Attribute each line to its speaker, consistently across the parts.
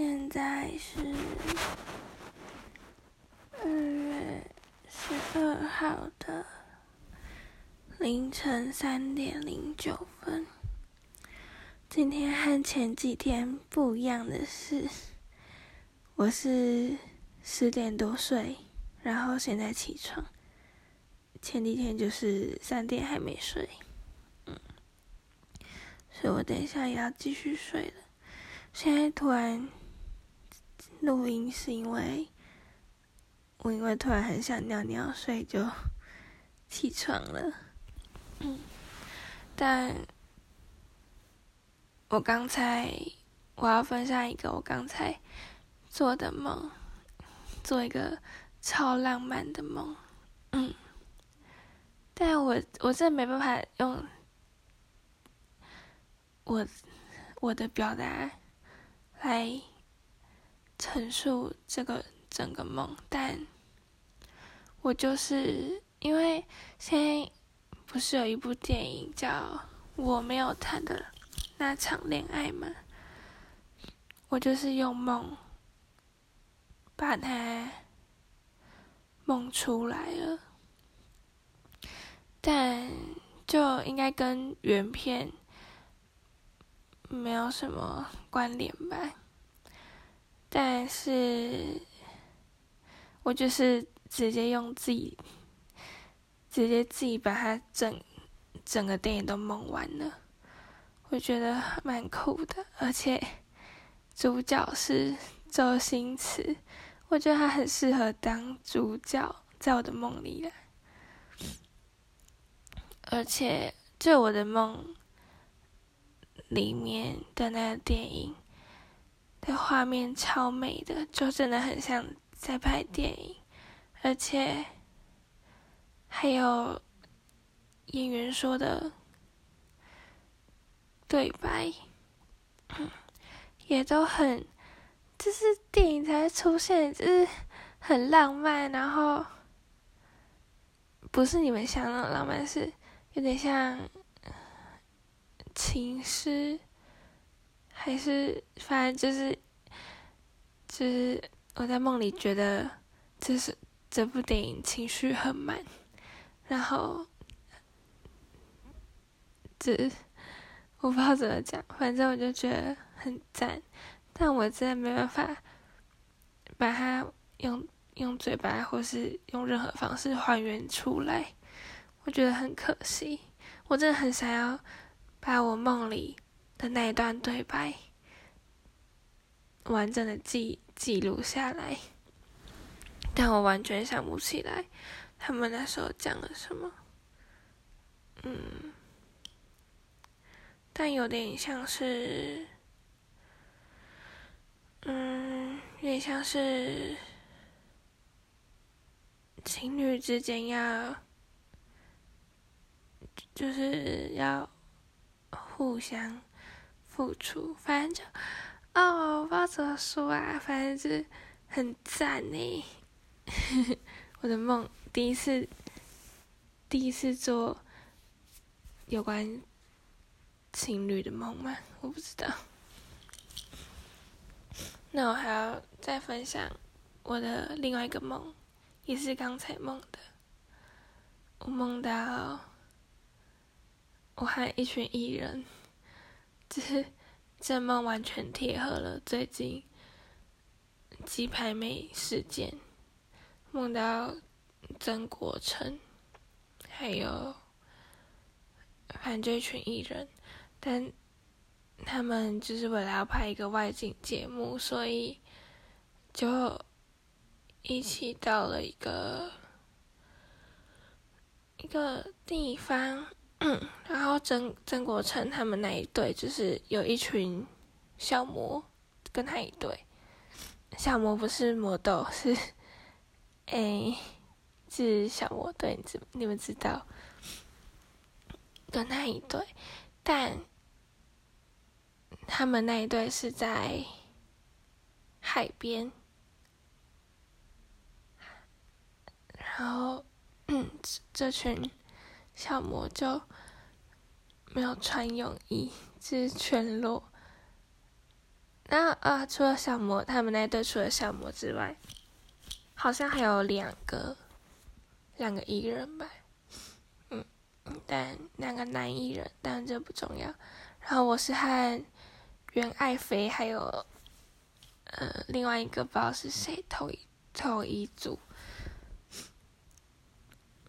Speaker 1: 现在是二月十二号的凌晨三点零九分。今天和前几天不一样的是，我是十点多睡，然后现在起床。前几天就是三点还没睡，嗯，所以我等一下也要继续睡了。现在突然录音是因为我因为突然很想尿尿，所以就起床了。嗯，但我刚才我要分享一个我刚才做的梦，做一个超浪漫的梦。嗯，但我我真的没办法用我我的表达。来陈述这个整个梦，但我就是因为现在不是有一部电影叫《我没有谈的那场恋爱》吗？我就是用梦把它梦出来了，但就应该跟原片。没有什么关联吧，但是我就是直接用自己，直接自己把它整整个电影都梦完了，我觉得蛮酷的，而且主角是周星驰，我觉得他很适合当主角，在我的梦里了，而且就我的梦。里面的那个电影的画面超美的，就真的很像在拍电影，而且还有演员说的对白，也都很，就是电影才会出现，就是很浪漫，然后不是你们想的浪漫，是有点像。情诗，还是反正就是，就是我在梦里觉得，就是这部电影情绪很满，然后，这我不知道怎么讲，反正我就觉得很赞，但我真的没办法把它用用嘴巴或是用任何方式还原出来，我觉得很可惜，我真的很想要。把我梦里的那一段对白完整的记记录下来，但我完全想不起来他们那时候讲了什么。嗯，但有点像是，嗯，有点像是情侣之间要，就是要。互相付出，反正哦，我不知道怎么说啊，反正就是很赞呢。我的梦第一次，第一次做有关情侣的梦吗？我不知道。那我还要再分享我的另外一个梦，也是刚才梦的。我梦到。我和一群艺人，就是这梦完全贴合了最近鸡排妹事件，梦到曾国成，还有反正群艺人，但他们就是为了要拍一个外景节目，所以就一起到了一个一个地方。然后曾曾国成他们那一队就是有一群小魔跟他一队，小魔不是魔豆是，哎，是小魔队，你知你们知道？跟他一队，但他们那一队是在海边，然后这群。小魔就没有穿泳衣，是全裸。那啊，除了小魔，他们那队除了小魔之外，好像还有两个，两个艺人吧，嗯，但两个男艺人，但这不重要。然后我是和袁爱飞还有呃另外一个不知道是谁同一同一组，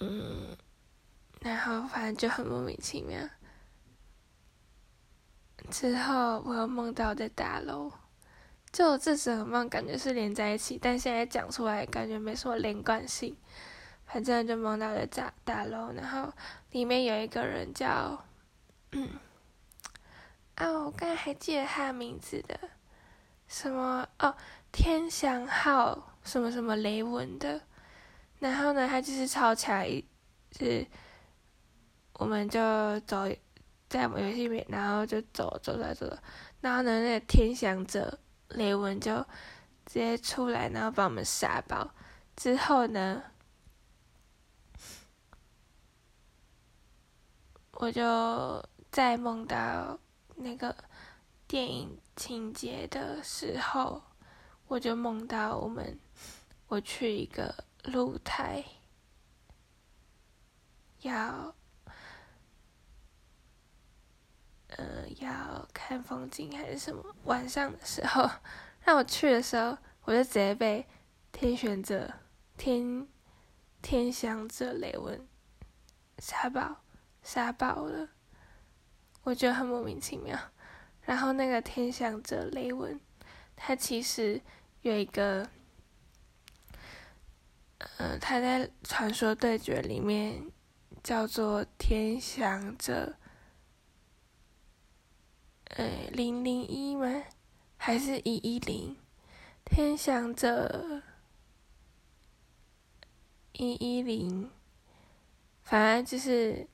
Speaker 1: 嗯，后反正就很莫名其妙。之后我又梦到在大楼，就这整个梦感觉是连在一起，但现在讲出来感觉没什么连贯性。反正就梦到在大大楼，然后里面有一个人叫，嗯，啊，我刚才还记得他的名字的，什么哦，天祥号什么什么雷文的，然后呢，他就是超强，是，我们就走。在我们游戏里面，然后就走走走走，然后呢，那个天翔者雷文就直接出来，然后把我们杀爆。之后呢，我就在梦到那个电影情节的时候，我就梦到我们我去一个露台，要。呃，要看风景还是什么？晚上的时候，让我去的时候，我就直接被天选者、天天翔者雷文杀爆，杀爆了。我觉得很莫名其妙。然后那个天翔者雷文，他其实有一个，呃，他在传说对决里面叫做天翔者。呃，零零一吗？还是一一零？天翔者一一零，反正就是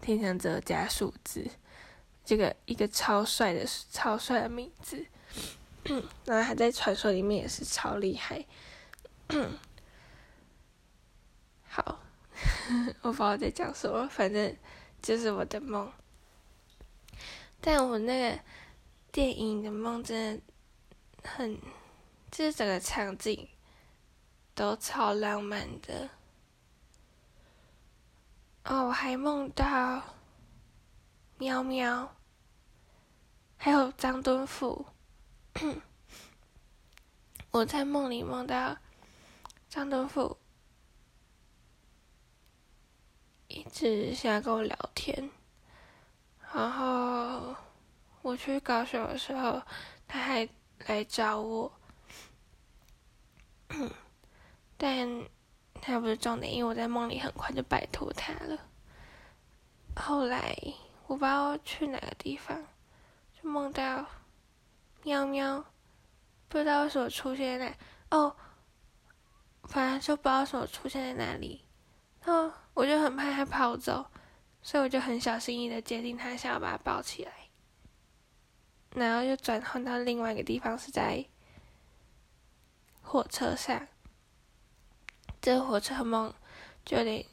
Speaker 1: 天翔者加数字，这个一个超帅的超帅的名字，然后还在传说里面也是超厉害。好，我不知道在讲什么，反正就是我的梦。但我那个电影的梦真的很，就是整个场景都超浪漫的。哦，我还梦到喵喵，还有张敦富。我在梦里梦到张敦富一直想跟我聊天。然后我去高雄的时候，他还来找我，但他不是重点，因为我在梦里很快就摆脱他了。后来我不知道去哪个地方，就梦到喵喵，不知道为什么出现在哦，反正就不知道什么出现在哪里，然后我就很怕他跑走。所以我就很小心翼翼的接近他，想要把他抱起来，然后又转换到另外一个地方，是在火车上。这个火车梦就有点，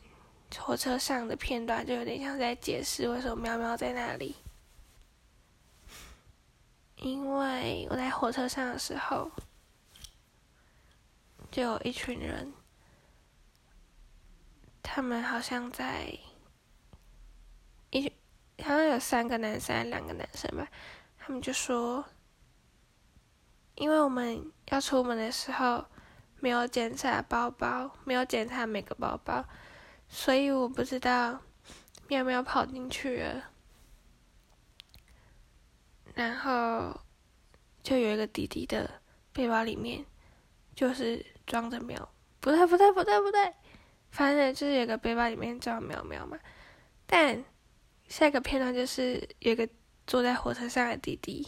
Speaker 1: 火车上的片段就有点像在解释为什么喵喵在那里。因为我在火车上的时候，就有一群人，他们好像在。好像有三个男生，两个男生吧。他们就说，因为我们要出门的时候没有检查包包，没有检查每个包包，所以我不知道喵喵跑进去了。然后就有一个弟弟的背包里面就是装着喵，不对不对不对不对，反正就是有个背包里面装喵喵嘛，但。下一个片段就是有个坐在火车上的弟弟，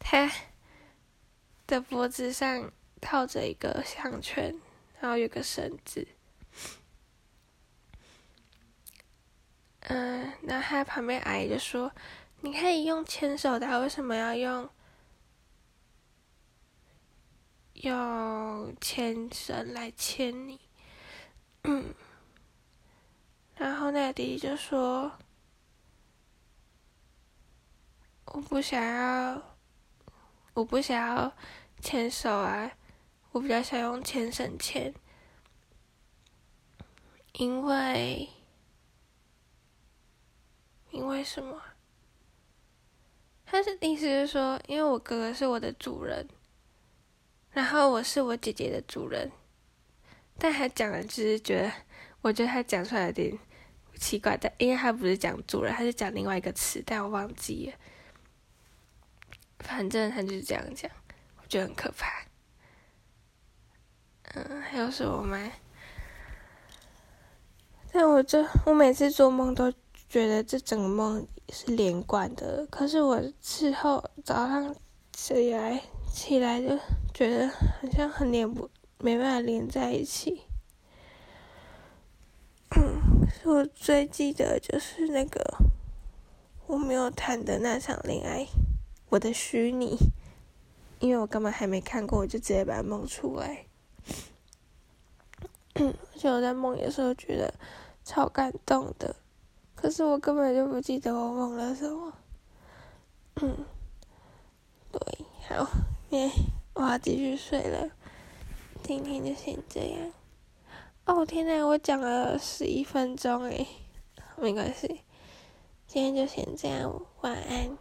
Speaker 1: 他的脖子上套着一个项圈，然后有个绳子。嗯，然后他旁边阿姨就说：“你可以用牵手的，为什么要用用牵绳来牵你？”嗯，然后那个弟弟就说。我不想要，我不想要牵手啊，我比较想用牵绳牵，因为，因为什么？他是意思是说，因为我哥哥是我的主人，然后我是我姐姐的主人，但他讲的只是觉得，我觉得他讲出来有点奇怪的，因为他不是讲主人，他是讲另外一个词，但我忘记了。反正他就是这样讲，我觉得很可怕。嗯，还有什么吗？但我这我每次做梦都觉得这整个梦是连贯的，可是我事后早上起来起来就觉得好像很连不没办法连在一起。嗯，我最记得就是那个我没有谈的那场恋爱。我的虚拟，因为我根本还没看过，我就直接把它梦出来。而且我在梦的时候觉得超感动的，可是我根本就不记得我梦了什么。嗯，对，好，耶，我要继续睡了，今天就先这样。哦天呐，我讲了十一分钟诶，没关系，今天就先这样，晚安。